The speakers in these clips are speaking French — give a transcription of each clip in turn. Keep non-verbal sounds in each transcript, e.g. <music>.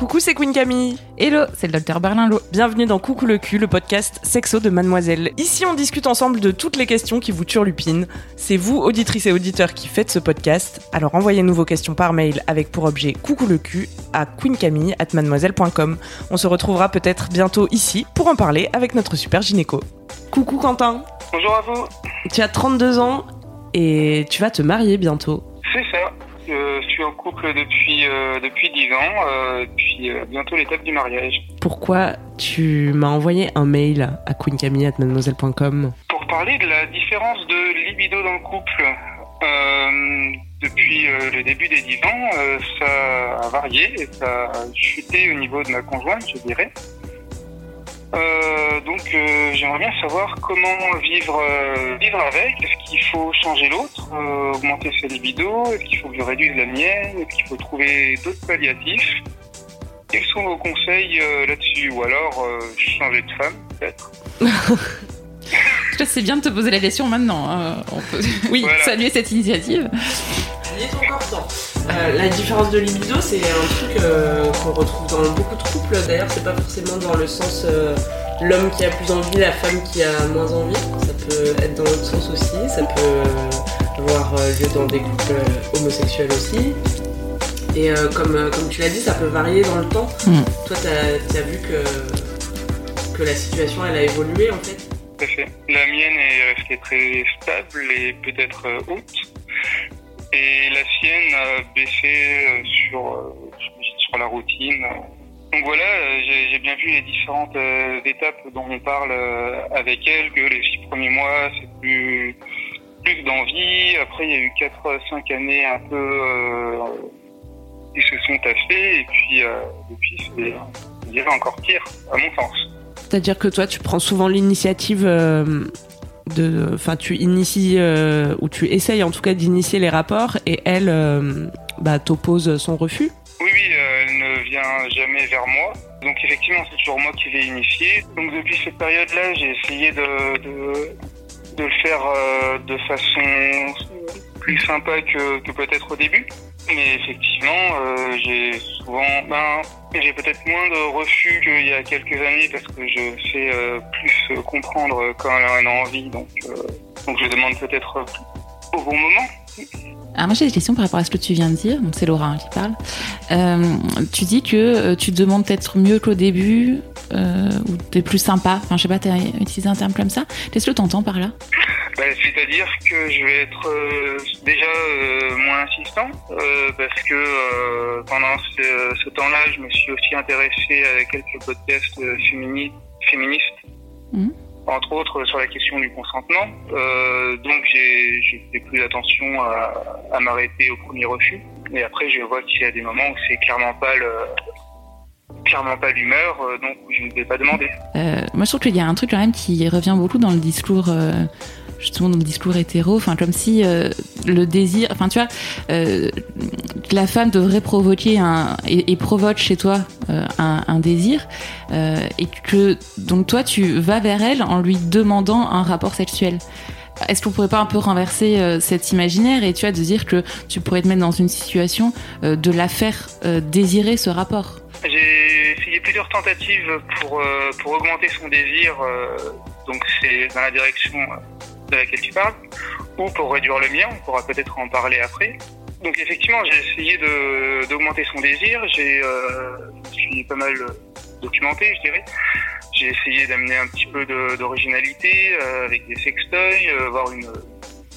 Coucou, c'est Queen Camille. Hello, c'est le docteur Berlinlot. Bienvenue dans Coucou le cul, le podcast sexo de Mademoiselle. Ici, on discute ensemble de toutes les questions qui vous turlupinent. C'est vous, auditrices et auditeurs, qui faites ce podcast. Alors envoyez-nous vos questions par mail avec pour objet Coucou le cul à queencamille@mademoiselle.com. On se retrouvera peut-être bientôt ici pour en parler avec notre super gynéco. Coucou Quentin. Bonjour à vous. Tu as 32 ans et tu vas te marier bientôt. C'est ça. Euh, suis en couple depuis euh, depuis 10 ans, euh, puis euh, bientôt l'étape du mariage. Pourquoi tu m'as envoyé un mail à queencamille@mademoiselle.com Pour parler de la différence de libido dans le couple, euh, depuis le début des 10 ans, ça a varié et ça a chuté au niveau de ma conjointe, je dirais. Euh, donc euh, j'aimerais bien savoir comment vivre euh, vivre avec. Est-ce qu'il faut changer l'autre, euh, augmenter sa libido Est-ce qu'il faut que je réduise la mienne? Est-ce qu'il faut trouver d'autres palliatifs? Quels sont vos conseils euh, là-dessus? Ou alors euh, changer de femme peut-être? <laughs> C'est bien de te poser la question maintenant. hein. On peut <laughs> oui, Voilà. saluer cette initiative. Il est encore temps. Euh, la différence de libido, c'est un truc euh, qu'on retrouve dans beaucoup de D'ailleurs, c'est pas forcément dans le sens euh, l'homme qui a plus envie, la femme qui a moins envie. Ça peut être dans l'autre sens aussi. Ça peut avoir euh, lieu dans des couples euh, homosexuels aussi. Et euh, comme, euh, comme tu l'as dit, ça peut varier dans le temps. Mm. Toi, t'as as vu que, que la situation, elle a évolué en fait? Tout à fait. La mienne est restée très stable et peut-être haute. Et la sienne a baissé sur, sur la routine. Donc voilà, euh, j'ai bien vu les différentes euh, étapes dont on parle euh, avec elle, que les six premiers mois, c'est plus, plus d'envie. Après, il y a eu 4-5 années un peu euh, qui se sont taffées. Et puis, euh, depuis, c'est, dirais, encore pire, à mon sens. C'est-à-dire que toi, tu prends souvent l'initiative euh, de. Enfin, tu inities, ou tu essayes en tout cas d'initier les rapports, et elle bah, t'oppose son refus? Oui, oui, jamais vers moi. Donc effectivement, c'est toujours moi qui vais initier. Donc depuis cette période-là, j'ai essayé de, de, le faire euh, de façon plus sympa que, peut-être au début. Mais effectivement, euh, j'ai souvent, ben, j'ai peut-être moins de refus qu'il y a quelques années parce que je sais euh, plus comprendre quand elle a envie. Donc, donc je demande peut-être au bon moment. Alors moi j'ai des questions par rapport à ce que tu viens de dire. Donc c'est Laura hein, qui parle. Euh, tu dis que euh, tu te demandes peut-être mieux qu'au début euh, ou t'es plus sympa. Enfin je sais pas, t'as utilisé un terme comme ça. Qu'est-ce que t'entends par là? Bah, C'est-à-dire que je vais être euh, déjà moins insistant parce que pendant ce, ce temps-là, je me suis aussi intéressé à quelques podcasts fémini- féministes, Mhm. Entre autres sur la question du consentement. Euh, donc j'ai fait plus attention à, à m'arrêter au premier refus. Et après, je vois qu'il y a des moments où c'est clairement pas le clairement pas l'humeur, euh, donc je ne vais pas demander. Euh, Moi je trouve qu'il y a un truc quand même qui revient beaucoup dans le discours. euh, justement dans le discours hétéro, enfin comme si euh, le désir, enfin tu vois, euh, la femme devrait provoquer et, provoque chez toi euh, un, désir et que donc toi tu vas vers elle en lui demandant un rapport sexuel. Est-ce qu'on pourrait pas un peu renverser cet imaginaire et tu vois de dire que tu pourrais te mettre dans une situation de la faire désirer ce rapport? J'ai essayé plusieurs tentatives pour, pour augmenter son désir, donc c'est dans la direction de laquelle tu parles, ou pour réduire le mien, on pourra peut-être en parler après. Donc effectivement, j'ai essayé d'augmenter son désir, j'ai euh, suis pas mal documenté, je dirais. J'ai essayé d'amener un petit peu d'originalité euh, avec des sextoys, euh, avoir une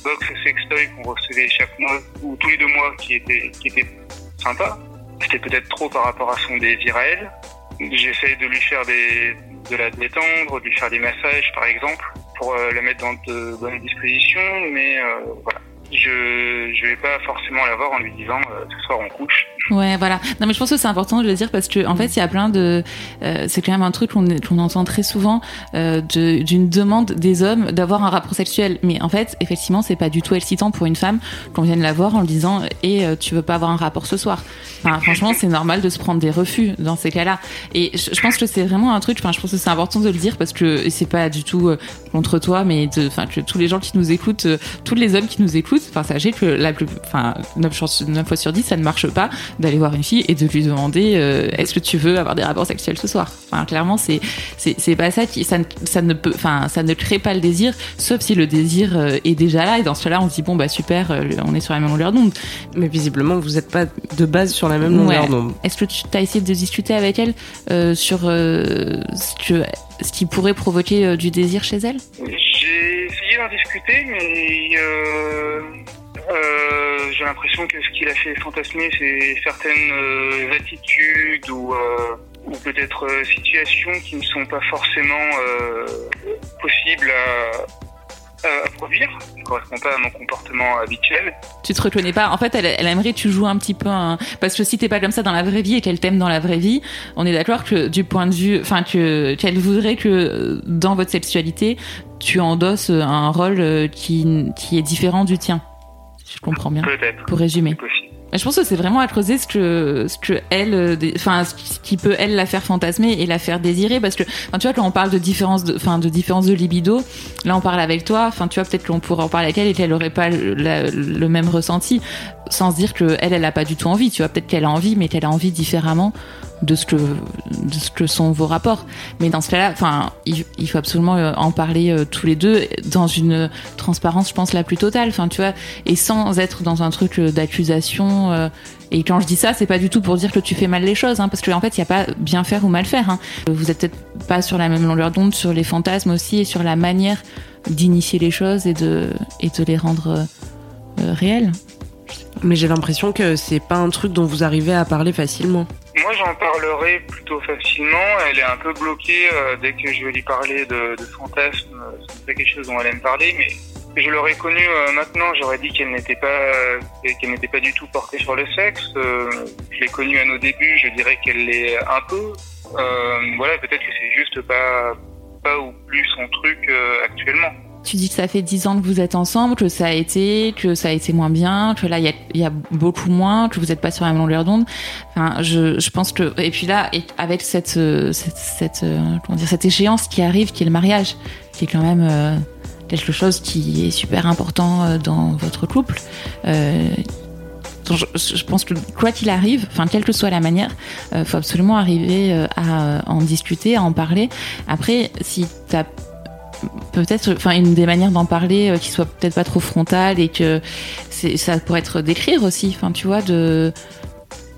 box sextoy qu'on recevait chaque mois ou tous les deux mois qui était, qui était sympa. C'était peut-être trop par rapport à son désir à elle. J'essaie de lui faire des, de la détendre, de lui faire des massages par exemple, pour euh, la mettre dans de bonnes dispositions, mais euh, voilà. je je vais pas forcément la voir en lui disant euh, ce soir on couche. Ouais, voilà. Non, mais je pense que c'est important de le dire parce que en fait, il y a plein de. Euh, c'est quand même un truc qu'on qu'on entend très souvent euh, d'une demande des hommes d'avoir un rapport sexuel. Mais en fait, effectivement, c'est pas du tout excitant pour une femme qu'on vienne la voir en lui disant et euh, tu veux pas avoir un rapport ce soir? Enfin, franchement, c'est normal de se prendre des refus dans ces cas-là. Et je, je pense que c'est vraiment un truc. Enfin, je pense que c'est important de le dire parce que c'est pas du tout euh, contre toi, mais enfin, que tous les gens qui nous écoutent, euh, tous les hommes qui nous écoutent, enfin, sachez que la plus, enfin, 9, chances- 9 fois sur 10, ça ne marche pas d'aller voir une fille et de lui demander euh, est-ce que tu veux avoir des rapports sexuels ce soir? Enfin, clairement, c'est c'est c'est pas ça qui ça ne, ça ne peut, enfin, ça ne crée pas le désir, sauf si le désir euh, est déjà là et dans ce cas-là, on se dit bon bah super, euh, on est sur la même longueur d'onde. Mais visiblement, vous n'êtes pas de base sur la même longueur Ouais. d'onde. Est-ce que tu as essayé de discuter avec elle euh, sur euh, ce que ce qui pourrait provoquer euh, du désir chez elle? J'ai essayé d'en discuter, mais euh, euh, j'ai l'impression que ce qui l'a fait fantasmer, c'est certaines euh, attitudes ou, euh, ou peut-être euh, situations qui ne sont pas forcément possibles à, produire, qui ne correspondent pas à mon comportement habituel. Tu te reconnais pas En fait, elle, elle aimerait que tu joues un petit peu un... parce que si t'es pas comme ça dans la vraie vie et qu'elle t'aime dans la vraie vie, on est d'accord que du point de vue, enfin que qu'elle voudrait que dans votre sexualité, tu endosses un rôle qui qui est différent du tien. Je comprends bien. Peut-être, Pour résumer. c'est possible. Mais Je pense que c'est vraiment à creuser ce que ce que elle, euh, enfin ce qui- peut elle la faire fantasmer et la faire désirer parce que, enfin tu vois quand on parle de différence enfin de différence de libido, là on parle avec toi, enfin tu vois peut-être qu'on pourrait en parler avec elle et qu'elle aurait pas le, même ressenti, sans se dire que elle elle a pas du tout envie, tu vois peut-être qu'elle a envie mais qu'elle a envie différemment de ce que de ce que sont vos rapports. Mais dans ce cas-là, enfin il, faut absolument euh, en parler euh, tous les deux dans une transparence, je pense la plus totale, enfin tu vois et sans être dans un truc euh, euh, et quand je dis ça, c'est pas du tout pour dire que tu fais mal les choses, hein, parce qu'en fait, il y a pas bien faire ou mal faire. Hein. Vous êtes peut-être pas sur la même longueur d'onde sur les fantasmes aussi et sur la manière d'initier les choses et de et de les rendre euh, euh, réelles. Mais j'ai l'impression que c'est pas un truc dont vous arrivez à parler facilement. Moi, j'en parlerai plutôt facilement. Elle est un peu bloquée euh, dès que je vais lui parler de, de fantasmes. C'est pas quelque chose dont elle aime parler, mais je l'aurais connue euh, maintenant. J'aurais dit qu'elle n'était pas euh, qu'elle n'était pas du tout portée sur le sexe. Euh, je l'ai connue à nos débuts. Je dirais qu'elle l'est un peu. Euh, voilà, peut-être que c'est juste pas pas ou plus son truc euh, actuellement. Tu dis que ça fait dix ans que vous êtes ensemble, que ça a été, que ça a été moins bien, que là il y a, y a beaucoup moins, que vous n'êtes pas sur la même longueur d'onde. Enfin, je, je pense que et puis là, et avec cette euh, cette, cette, comment dire cette échéance qui arrive, qui est le mariage, qui est quand même quelque chose qui est super important euh, dans votre couple. Euh, je, pense que quoi qu'il arrive, enfin quelle que soit la manière, euh, faut absolument arriver à en discuter, à en parler. Après, si t'as peut-être enfin une des manières d'en parler euh, qui soit peut-être pas trop frontale et que ça pourrait être d'écrire aussi enfin tu vois de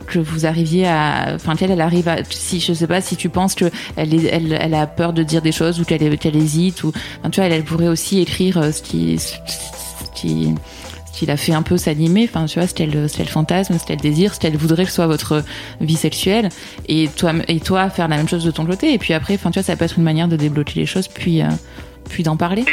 que vous arriviez à enfin qu'elle elle arrive à si je sais pas si tu penses que elle elle, elle a peur de dire des choses ou qu'elle qu'elle hésite ou enfin, tu vois elle, pourrait aussi écrire euh, ce qui ce qui qui la fait un peu s'animer, enfin tu vois, ce qu'elle ce qu'elle fantasme, ce qu'elle désire, ce qu'elle voudrait que soit votre vie sexuelle, et toi et toi faire la même chose de ton côté, et puis après, enfin tu vois, ça peut être une manière de débloquer les choses, puis euh, puis d'en parler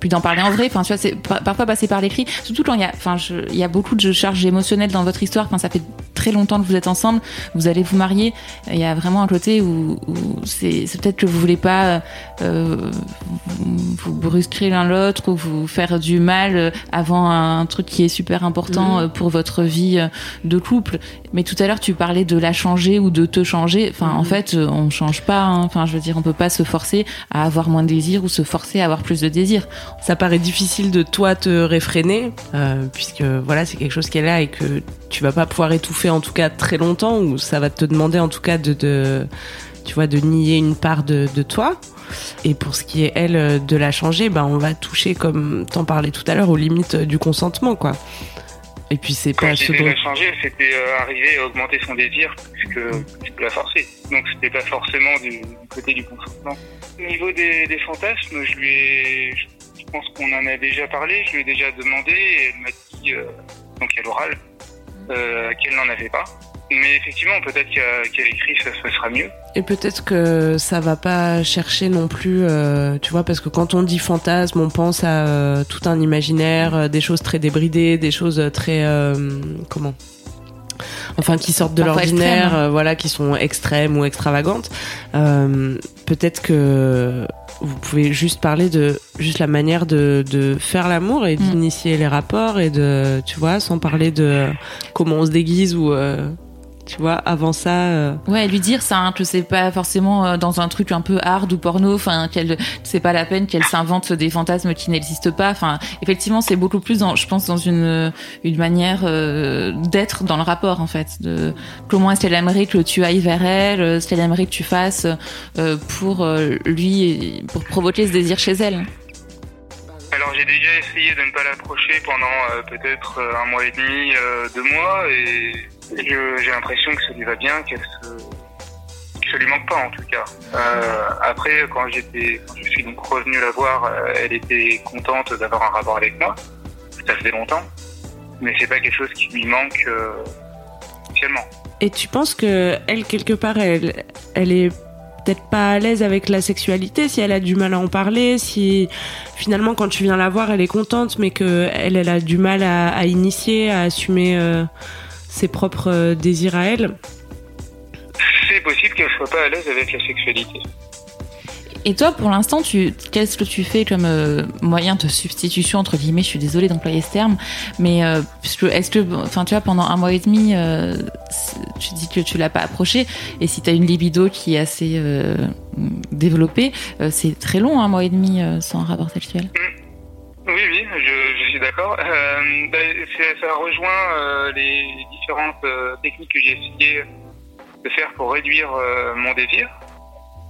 puis d'en parler en vrai. Enfin tu vois c'est par- parfois passer par l'écrit. Surtout quand il y a enfin il y a beaucoup de charges émotionnelles dans votre histoire. Enfin ça fait très longtemps que vous êtes ensemble vous allez vous marier. Il y a vraiment un côté où, où c'est peut-être que vous voulez pas euh, vous, brusquer l'un l'autre ou vous faire du mal euh, avant un truc qui est super important Mhm. euh, pour votre vie de couple mais tout à l'heure tu parlais de la changer ou de te changer enfin en Mhm. fait on change pas hein. enfin je veux dire on peut pas se forcer à avoir moins de désir ou se forcer à avoir plus de désir Ça paraît difficile de toi te réfréner, euh, puisque voilà, c'est quelque chose qui est là et que tu vas pas pouvoir étouffer en tout cas très longtemps, ou ça va te demander en tout cas de, de tu vois, de nier une part de, de toi. Et pour ce qui est elle euh, de la changer, ben on va toucher, comme t'en parlais tout à l'heure, aux limites euh, du consentement, quoi. Et puis c'est pas ce dont la changer, c'était euh, arriver à augmenter son désir plus que, plus que la forcer. Donc c'était pas forcément du, du côté du consentement. Au niveau des, des fantasmes, je lui ai, je pense qu'on en a déjà parlé, je lui ai déjà demandé et elle m'a dit, euh, donc à l'oral, euh, qu'elle n'en avait pas. Mais effectivement, peut-être qu'à l'écrit, ça se passera mieux. Et peut-être que ça va pas chercher non plus, euh, tu vois, parce que quand on dit fantasme, on pense à euh, tout un imaginaire, euh, des choses très débridées, des choses très euh, comment? Enfin, qui sortent de l'ordinaire, euh, voilà, qui sont extrêmes ou extravagantes. Euh, peut-être que vous pouvez juste parler de juste la manière de, de faire l'amour et d'initier les rapports et de, tu vois, sans parler de comment on se déguise ou, euh, tu vois, avant ça. euh, Ouais, lui dire ça, hein, que c'est pas forcément euh, dans un truc un peu hard ou porno, enfin qu'elle c'est pas la peine qu'elle s'invente des fantasmes qui n'existent pas. Enfin, effectivement, c'est beaucoup plus dans, je pense, dans une une manière euh, d'être dans le rapport en fait. De comment est-ce qu'elle aimerait que tu ailles vers elle, ce qu'elle aimerait que tu fasses euh, pour euh, lui, pour provoquer ce désir chez elle. Alors j'ai déjà essayé de ne pas l'approcher pendant euh, peut-être un mois et demi, euh, deux mois, et j'ai l'impression que ça lui va bien, qu'elle se... que ça lui manque pas en tout cas. Euh, après, quand j'étais, je suis donc revenu la voir, euh, elle était contente d'avoir un rapport avec moi. Ça faisait longtemps, mais c'est pas quelque chose qui lui manque euh, spécialement. Et tu penses que elle quelque part elle elle est peut-être pas à l'aise avec la sexualité si elle a du mal à en parler si finalement quand tu viens la voir elle est contente mais que elle elle a du mal à, à initier à assumer euh, ses propres euh, désirs à elle. C'est possible qu'elle soit pas à l'aise avec la sexualité. Et toi, pour l'instant, tu, qu'est-ce que tu fais comme euh, moyen de substitution entre guillemets Je suis désolée d'employer ce terme, mais euh, puisque est-ce que, enfin, tu vois, pendant un mois et demi, euh, tu dis que tu l'as pas approché, et si tu as une libido qui est assez euh, développée, euh, c'est très long, un mois et demi euh, sans rapport sexuel. Oui, oui, je, je suis d'accord. Euh, bah, ça rejoint euh, les différentes euh, techniques que j'ai essayé de faire pour réduire mon désir.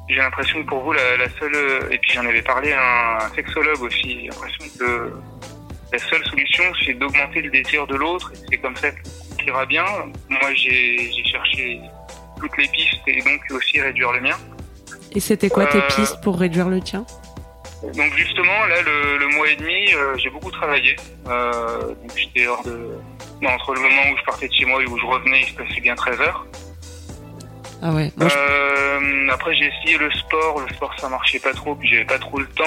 J'ai l'impression que pour vous, la, la seule, et puis j'en avais parlé à un sexologue aussi, j'ai l'impression que la seule solution, c'est d'augmenter le désir de l'autre, c'est comme ça qu'il ira bien. Moi, j'ai cherché toutes les pistes et donc aussi réduire le mien. Et c'était quoi tes pistes pour réduire le tien? Donc justement, là, le, le mois et demi, euh, j'ai beaucoup travaillé. Euh, donc j'étais hors de... non, entre le moment où je partais de chez moi et où je revenais, il se passait bien 13 heures. Ah ouais. Moi, je- Euh, après, j'ai essayé le sport. Le sport, ça marchait pas trop, puis j'avais pas trop le temps.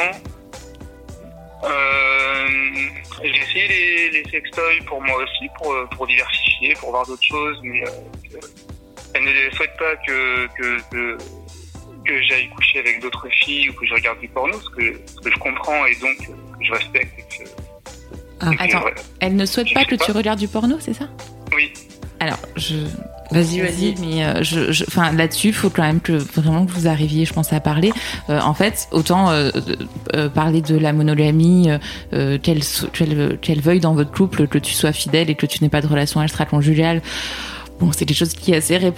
J'ai essayé les, les sextoys pour moi aussi, pour, pour diversifier, pour voir d'autres choses, mais euh, elle ne souhaite pas que, que, que, que j'aille coucher avec d'autres filles ou que je regarde du porno, ce que, ce que je comprends et donc que je respecte. Et que, Ah. et que- Attends. Elle ne souhaite Je pas que tu regardes du porno, c'est ça? Oui. Alors, je, Vas-y, vas-y. Mais euh, je, je- enfin là-dessus, il faut quand même que vraiment que vous arriviez, je pense, à parler. Euh, en fait, autant euh, euh, parler de la monogamie, qu'elle so- qu'elle qu'elle veuille dans votre couple que tu sois fidèle et que tu n'aies pas de relation extra-conjugale. Bon, c'est quelque chose qui est assez répandu.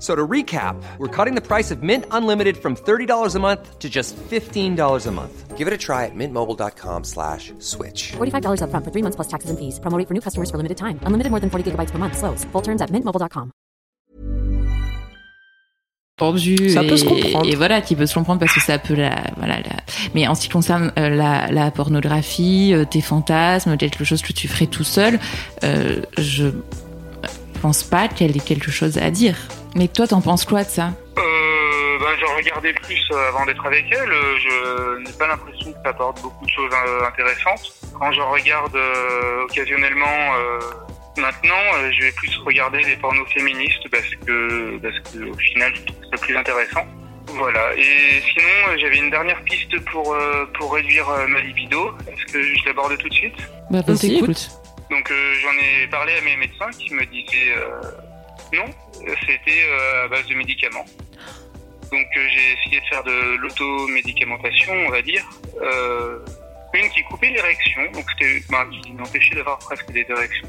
So to recap, we're cutting the price of Mint Unlimited from $30 a month to just $15 a month. Give it a try at mintmobile.com slash switch. $45 upfront for three months plus taxes and fees. Promo for new customers for limited time. Unlimited more than 40 gigabytes per month. Slows. Full terms at mintmobile.com. Ça et, peut se comprendre. et voilà, qui peut se comprendre parce que ça peut la, voilà, la- mais en ce qui concerne euh, la, la pornographie, euh, tes fantasmes, quelque chose que tu ferais tout seul, euh, je pense pas qu'elle ait quelque chose à dire. Mais toi, t'en penses quoi de ça Euh, ben, j'en regardais plus euh, avant d'être avec elle. Je n'ai pas l'impression que ça apporte beaucoup de choses euh, intéressantes. Quand je regarde euh, occasionnellement euh, maintenant, euh, je vais plus regarder les pornos féministes parce que, parce que au final, je trouve ça plus intéressant. Voilà. Et sinon, j'avais une dernière piste pour, euh, pour réduire euh, ma libido. Est-ce que je l'aborde tout de suite? Bah, On t'écoute. écoute. donc euh, j'en ai parlé à mes médecins qui me disaient euh, non, c'était euh, à base de médicaments. Donc euh, j'ai essayé de faire de l'automédicamentation, on va dire. Euh, une qui coupait l'érection, donc c'était qui m'empêchait d'avoir presque des érections.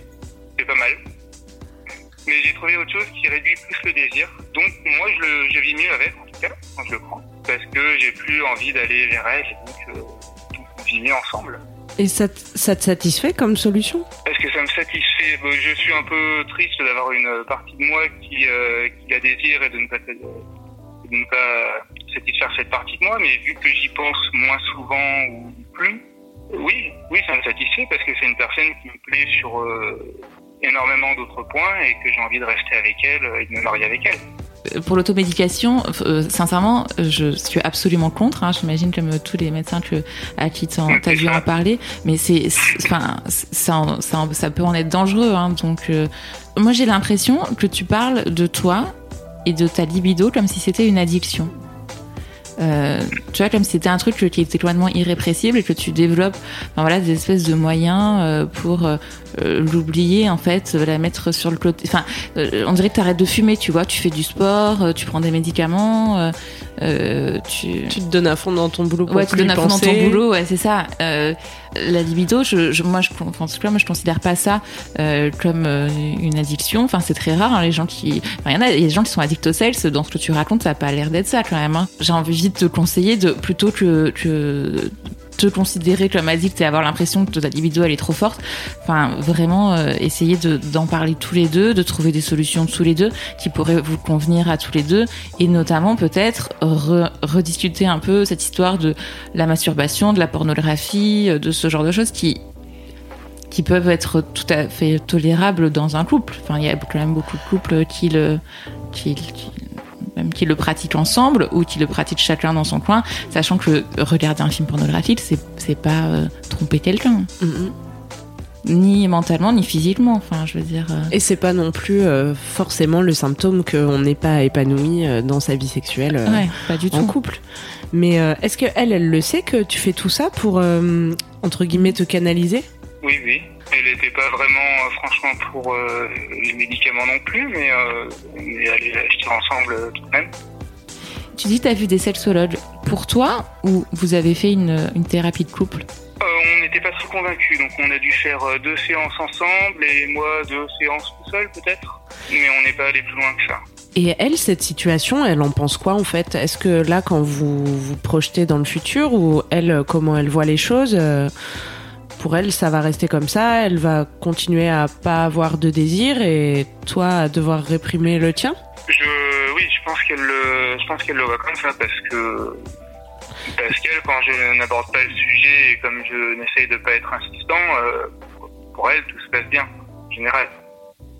C'est pas mal. Mais j'ai trouvé autre chose qui réduit plus le désir. Donc moi je, le, je vis mieux avec, en tout cas, quand je le prends. Parce que j'ai plus envie d'aller vers elle, donc, euh, donc on vit mieux ensemble. Et ça, te- satisfait comme solution Est-ce que ça me satisfait Je suis un peu triste d'avoir une partie de moi qui, euh, qui la désire et de ne pas, ne pas satisfaire cette partie de moi, mais vu que j'y pense moins souvent ou plus, oui, oui, ça me satisfait parce que c'est une personne qui me plaît sur euh, énormément d'autres points et que j'ai envie de rester avec elle et de me marier avec elle. Pour l'automédication, euh, sincèrement, je suis absolument contre. hein. J'imagine comme tous les médecins que, à qui tu as dû en parler, mais c'est, enfin, ça, ça, ça peut en être dangereux. hein. Donc, euh, moi, j'ai l'impression que tu parles de toi et de ta libido comme si c'était une addiction. Euh, tu vois, comme si c'était un truc qui était complètement irrépressible et que tu développes, enfin, voilà, des espèces de moyens euh, pour euh, euh, l'oublier, en fait, euh, la mettre sur le côté. Enfin, euh, on dirait que tu arrêtes de fumer, tu vois, tu fais du sport, tu prends des médicaments, euh, tu... Tu te donnes à fond dans ton boulot pour Ouais, tu plus donnes y à fond dans ton boulot, ouais, c'est ça. Euh, la libido, je, je, moi, je, enfin, en tout cas, moi, je considère pas ça euh, comme euh, une addiction. Enfin, c'est très rare, hein, les gens qui. Enfin, il y en a, il y a des gens qui sont addicts au sexe. Dans ce que tu racontes, ça a pas l'air d'être ça, quand même. hein. J'ai envie de te conseiller de plutôt que, que te considérer comme addict et avoir l'impression que ta libido elle est trop forte. Enfin, vraiment euh, essayer de- d'en parler tous les deux, de trouver des solutions tous les deux qui pourraient vous convenir à tous les deux et notamment peut-être re- rediscuter un peu cette histoire de la masturbation, de la pornographie, euh, de ce genre de choses qui qui peuvent être tout à fait tolérables dans un couple. Enfin, il y a quand même beaucoup de couples qui le qui- même qui le pratiquent ensemble ou qui le pratiquent chacun dans son coin, sachant que regarder un film pornographique, c'est pas euh, tromper quelqu'un, Mhm. ni mentalement ni physiquement. Enfin, je veux dire. euh, Et c'est pas non plus euh, forcément le symptôme qu'on n'est pas épanoui dans sa vie sexuelle ouais, pas du en tout. couple. Mais est-ce que elle, elle le sait que tu fais tout ça pour entre guillemets te canaliser? Oui, oui. Elle n'était pas vraiment, euh, franchement, pour euh, les médicaments non plus, mais, euh, elle est acheter ensemble euh, tout de même. Tu dis tu as vu des sexologues. Pour toi, ou vous avez fait une, une thérapie de couple? On n'était pas trop convaincus, donc on a dû faire deux séances ensemble et moi deux séances tout seul peut-être, mais on n'est pas allé plus loin que ça. Et elle, cette situation, elle en pense quoi en fait? Est-ce que là, quand vous vous projetez dans le futur, ou elle, comment elle voit les choses Pour elle, ça va rester comme ça. Elle va continuer à pas avoir de désir et toi à devoir réprimer le tien? Je, oui, je pense qu'elle le, je le voit comme ça parce que parce qu'elle, quand je n'aborde pas le sujet et comme je n'essaye de pas être insistant, euh, pour elle tout se passe bien en général.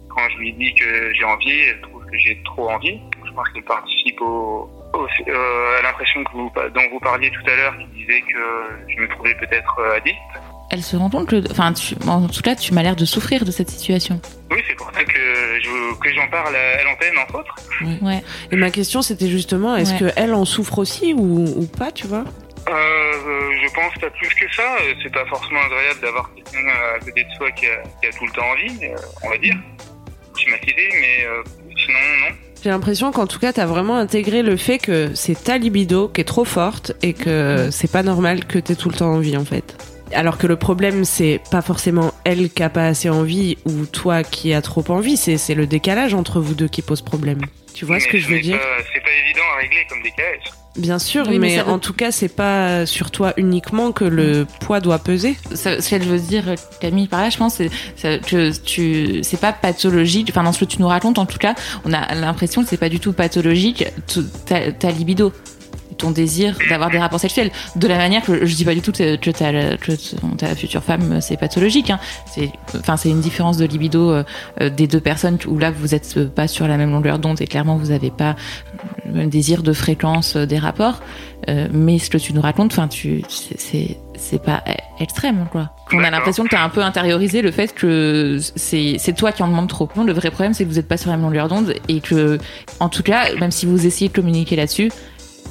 Quand je lui dis que j'ai envie, elle trouve que j'ai trop envie. Je pense qu'elle participe au- euh, à l'impression que vous, dont vous parliez tout à l'heure, qui disait que je me trouvais peut-être euh, addict. Elle se rend compte que. Enfin, tu- en tout cas, tu m'as l'air de souffrir de cette situation. Oui, c'est pour ça que je- que j'en parle à, à l'antenne entre autres. Ouais. Et ma question, c'était justement, est-ce Ouais. que elle en souffre aussi ou, ou pas, tu vois? Euh, euh, je pense pas plus que ça. Euh, C'est pas forcément agréable d'avoir quelqu'un à côté de soi qui a, qui a tout le temps envie, on va dire. Stigmatisé, mais euh, sinon, non. J'ai l'impression qu'en tout cas, t'as vraiment intégré le fait que c'est ta libido qui est trop forte et que c'est pas normal que t'aies tout le temps envie en fait. Alors que le problème, c'est pas forcément elle qui a pas assez envie ou toi qui as trop envie, c'est c'est le décalage entre vous deux qui pose problème. Tu vois ce que je veux dire C'est pas évident à régler comme décalage. Bien sûr, Oui, mais mais, ça veut- en tout cas, c'est pas sur toi uniquement que le poids doit peser. Ça- ce qu'elle veut dire, Camille, par là, je pense, c'est que tu, c'est pas pathologique. Enfin, dans ce que tu nous racontes, en tout cas, on a l'impression que c'est pas du tout pathologique. Ta, ta libido, ton désir d'avoir des rapports sexuels, de la manière que je dis pas du tout que, ta, que ta future femme c'est pathologique. Hein. C'est, enfin, c'est une différence de libido euh, euh, des deux personnes où là vous êtes euh, pas sur la même longueur d'onde et clairement vous avez pas le même désir de fréquence euh, des rapports. Euh, mais ce que tu nous racontes, enfin, tu, c'est, c'est, pas e- extrême, quoi. On a l'impression que tu as un peu intériorisé le fait que c'est, c'est toi qui en demande trop. Le vrai problème, c'est que vous êtes pas sur la même longueur d'onde et que, en tout cas, même si vous essayez de communiquer là-dessus,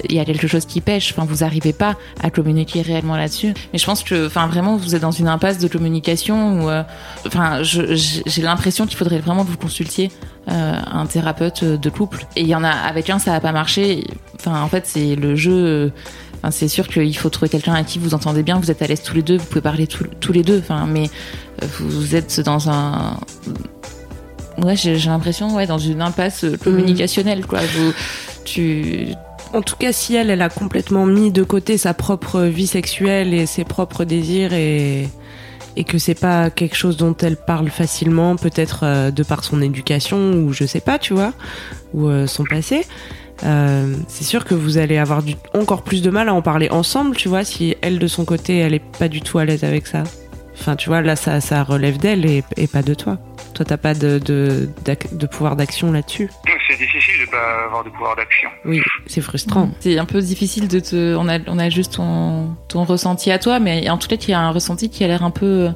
il y a quelque chose qui pêche. Enfin, vous arrivez pas à communiquer réellement là-dessus. Mais je pense que, enfin, vraiment, vous êtes dans une impasse de communication où, euh, enfin, j'ai l'impression qu'il faudrait vraiment que vous consultiez euh, un thérapeute de couple. Et il y en a avec un, ça a pas marché. Enfin, en fait, c'est le jeu. euh, Enfin, c'est sûr qu'il faut trouver quelqu'un à qui vous entendez bien, vous êtes à l'aise tous les deux, vous pouvez parler tous- tous les deux. Enfin, mais euh, vous êtes dans un Ouais, j'ai l'impression, ouais, dans une impasse euh, communicationnelle, quoi. Vous, tu, En tout cas, si elle, elle a complètement mis de côté sa propre vie sexuelle et ses propres désirs et, et que c'est pas quelque chose dont elle parle facilement, peut-être euh, de par son éducation ou je sais pas, tu vois, ou euh, son passé, euh, c'est sûr que vous allez avoir encore plus de mal à en parler ensemble, tu vois, si elle de son côté, elle est pas du tout à l'aise avec ça. Enfin, tu vois, là, ça, ça relève d'elle et, et pas de toi. Toi, t'as pas de, de, de pouvoir d'action là-dessus. Pas avoir de pouvoir d'action. Oui, c'est frustrant. C'est un peu difficile de te. On a, on a juste ton, ton ressenti à toi, mais en tout cas, il y a un ressenti qui a l'air un peu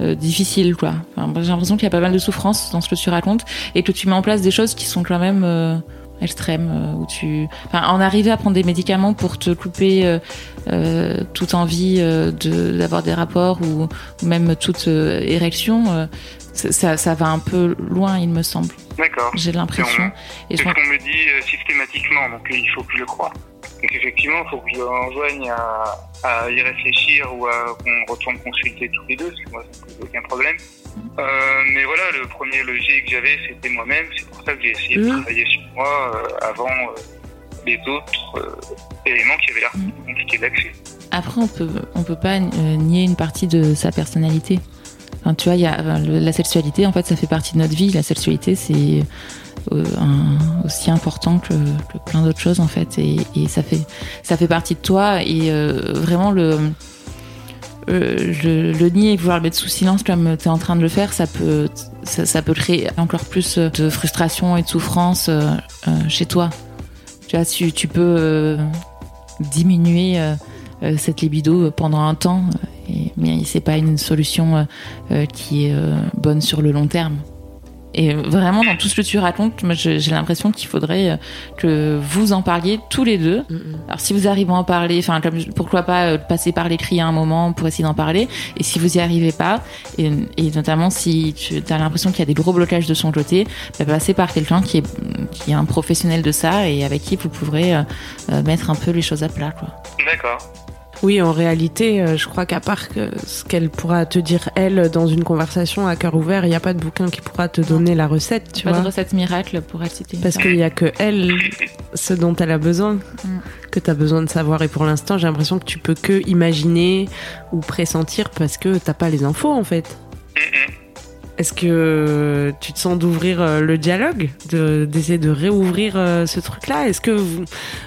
euh, difficile, quoi. Enfin, J'ai l'impression qu'il y a pas mal de souffrance dans ce que tu racontes et que tu mets en place des choses qui sont quand même euh, extrêmes, euh, où tu. Enfin, en arriver à prendre des médicaments pour te couper euh, euh, toute envie euh, de d'avoir des rapports ou, ou même toute euh, érection. euh, ça va un peu loin, il me semble. D'accord. J'ai l'impression. C'est ce qu'on me dit euh, systématiquement, donc il faut que je le croie. Donc effectivement, il faut que je l'enjoigne à, à y réfléchir ou à qu'on retourne consulter tous les deux, parce que moi, ça ne pose aucun problème. Euh, mais voilà, le premier levier que j'avais, c'était moi-même. C'est pour ça que j'ai essayé de travailler sur moi euh, avant euh, les autres éléments qui avaient l'air Mhm. compliqués d'accès. Après, on peut, on peut pas nier une partie de sa personnalité. Tu vois, y a la sexualité, en fait, ça fait partie de notre vie. La sexualité, c'est euh, aussi important que, plein d'autres choses, en fait, et, ça fait, ça fait partie de toi. Et euh, vraiment le, euh, le, nier et vouloir le mettre sous silence comme tu es en train de le faire, ça peut, ça, peut créer encore plus de frustration et de souffrance chez toi. Tu vois, tu, tu peux diminuer cette libido pendant un temps, mais c'est pas une solution euh, euh, qui est euh, bonne sur le long terme. Et vraiment, dans tout ce que tu racontes, moi, j'ai l'impression qu'il faudrait que vous en parliez tous les deux. Alors, si vous arrivez à en parler, enfin, pourquoi pas passer par l'écrit à un moment pour essayer d'en parler. Et si vous y arrivez pas, et, et notamment si tu as l'impression qu'il y a des gros blocages de son côté, bah, passer par quelqu'un qui est, qui est un professionnel de ça et avec qui vous pourrez euh, mettre un peu les choses à plat, quoi. D'accord. Oui, en réalité, euh, je crois qu'à part que ce qu'elle pourra te dire, elle, dans une conversation à cœur ouvert, il n'y a pas de bouquin qui pourra te donner la recette, tu pas vois. de recette miracle pour elle citer. Parce qu'il n'y a que elle, ce dont elle a besoin, Mm. que tu as besoin de savoir. Et pour l'instant, j'ai l'impression que tu peux que imaginer ou pressentir parce que t'as pas les infos, en fait. Mhm. Est-ce que tu te sens d'ouvrir euh, le dialogue, de- d'essayer de réouvrir euh, ce truc-là? Est-ce que vous,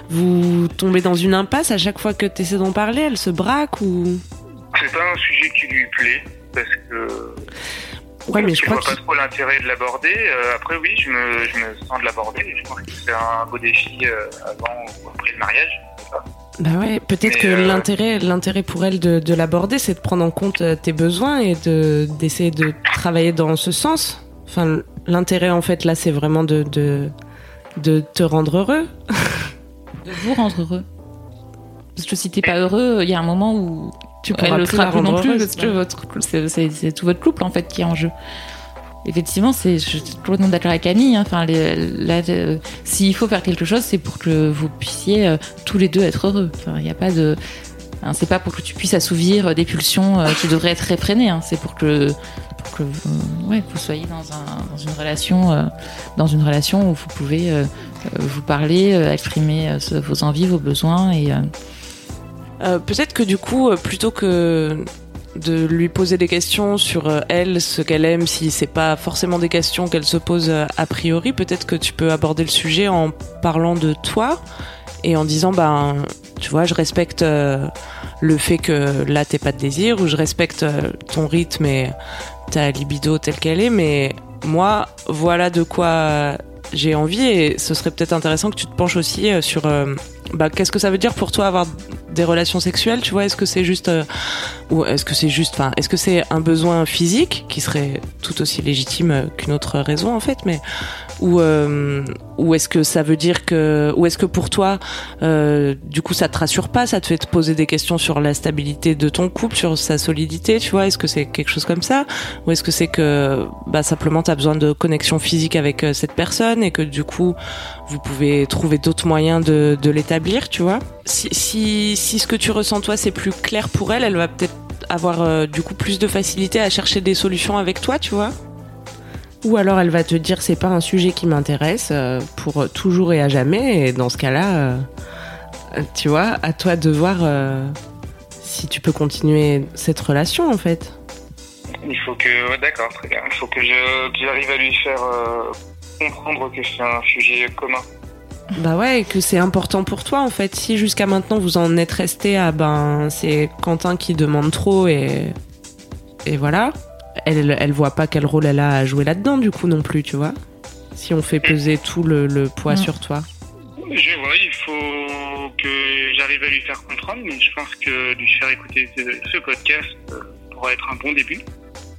vous tombez dans une impasse à chaque fois que tu essaies d'en parler? Elle se braque ou? C'est pas un sujet qui lui plaît, parce que Ouais, mais je crois vois pas trop l'intérêt de l'aborder. Euh, après, oui, je me, je me sens de l'aborder. Je pense que c'est un beau défi euh, avant ou après le mariage. Bah ouais, peut-être que euh, l'intérêt, l'intérêt pour elle de, de l'aborder, c'est de prendre en compte euh, tes besoins et de d'essayer de travailler dans ce sens. Enfin, l'intérêt en fait là, c'est vraiment de, de de te rendre heureux. <laughs> de vous rendre heureux. Parce que si t'es pas heureux, il y a un moment où Tu elle pourras le plus sera la plus non plus heureuse, parce que ouais. votre c'est c'est tout votre couple en fait qui est en jeu. Effectivement, c'est je suis complètement d'accord avec Camille. hein. Enfin, euh, s'il faut faire quelque chose, c'est pour que vous puissiez euh, tous les deux être heureux. Enfin, il n'y a pas de, hein, c'est pas pour que tu puisses assouvir des pulsions euh, qui devraient être réfrénées. hein. C'est pour que, pour que vous, ouais, vous soyez dans, un, dans une relation, euh, dans une relation où vous pouvez euh, euh, vous parler, euh, exprimer euh, vos envies, vos besoins et euh, Euh, Peut-être que du coup, euh, plutôt que de lui poser des questions sur euh, elle, ce qu'elle aime, si c'est pas forcément des questions qu'elle se pose euh, a priori, peut-être que tu peux aborder le sujet en parlant de toi et en disant ben tu vois je respecte euh, le fait que là t'aies pas de désir ou je respecte ton rythme et ta libido telle qu'elle est. Mais moi voilà de quoi j'ai envie et ce serait peut-être intéressant que tu te penches aussi sur bah, qu'est-ce que ça veut dire pour toi avoir des relations sexuelles tu vois? Est-ce que c'est juste euh, ou est-ce que c'est juste enfin est-ce que c'est un besoin physique qui serait tout aussi légitime qu'une autre raison en fait? Mais ou euh, ou est-ce que ça veut dire que ou est-ce que pour toi euh, du coup ça te rassure pas ça te fait te poser des questions sur la stabilité de ton couple sur sa solidité tu vois? Est-ce que c'est quelque chose comme ça? Ou est-ce que c'est que bah simplement t'as besoin de connexion physique avec euh, cette personne et que du coup vous pouvez trouver d'autres moyens de, de l'établir? Tu vois si, si si ce que tu ressens toi c'est plus clair pour elle elle va peut-être avoir euh, du coup plus de facilité à chercher des solutions avec toi tu vois ou alors elle va te dire c'est pas un sujet qui m'intéresse euh, pour toujours et à jamais et dans ce cas-là euh, Tu vois, à toi de voir euh, si tu peux continuer cette relation en fait. Il faut que, ouais, d'accord, très bien. Il faut que j'arrive à lui faire euh, comprendre que c'est un sujet commun. Bah ouais, que c'est important pour toi en fait. Si jusqu'à maintenant vous en êtes resté à ben c'est Quentin qui demande trop et et voilà, elle elle voit pas quel rôle elle a à jouer là-dedans du coup non plus, tu vois. Si on fait peser tout le, le poids Mm. sur toi. Je vois, il faut que j'arrive à lui faire comprendre, mais je pense que lui faire écouter ce, ce podcast euh, pourra être un bon début.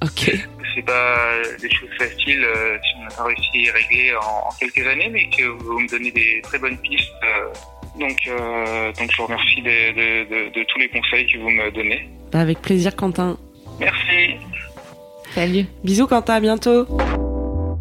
Ok. C'est pas des choses faciles euh, si on n'a pas réussi à régler en, en quelques années, mais que vous me donnez des très bonnes pistes. euh, donc, euh, donc je vous remercie de, de- de- de tous les conseils que vous me donnez. Avec plaisir Quentin. Merci. Salut. Bisous Quentin, à bientôt.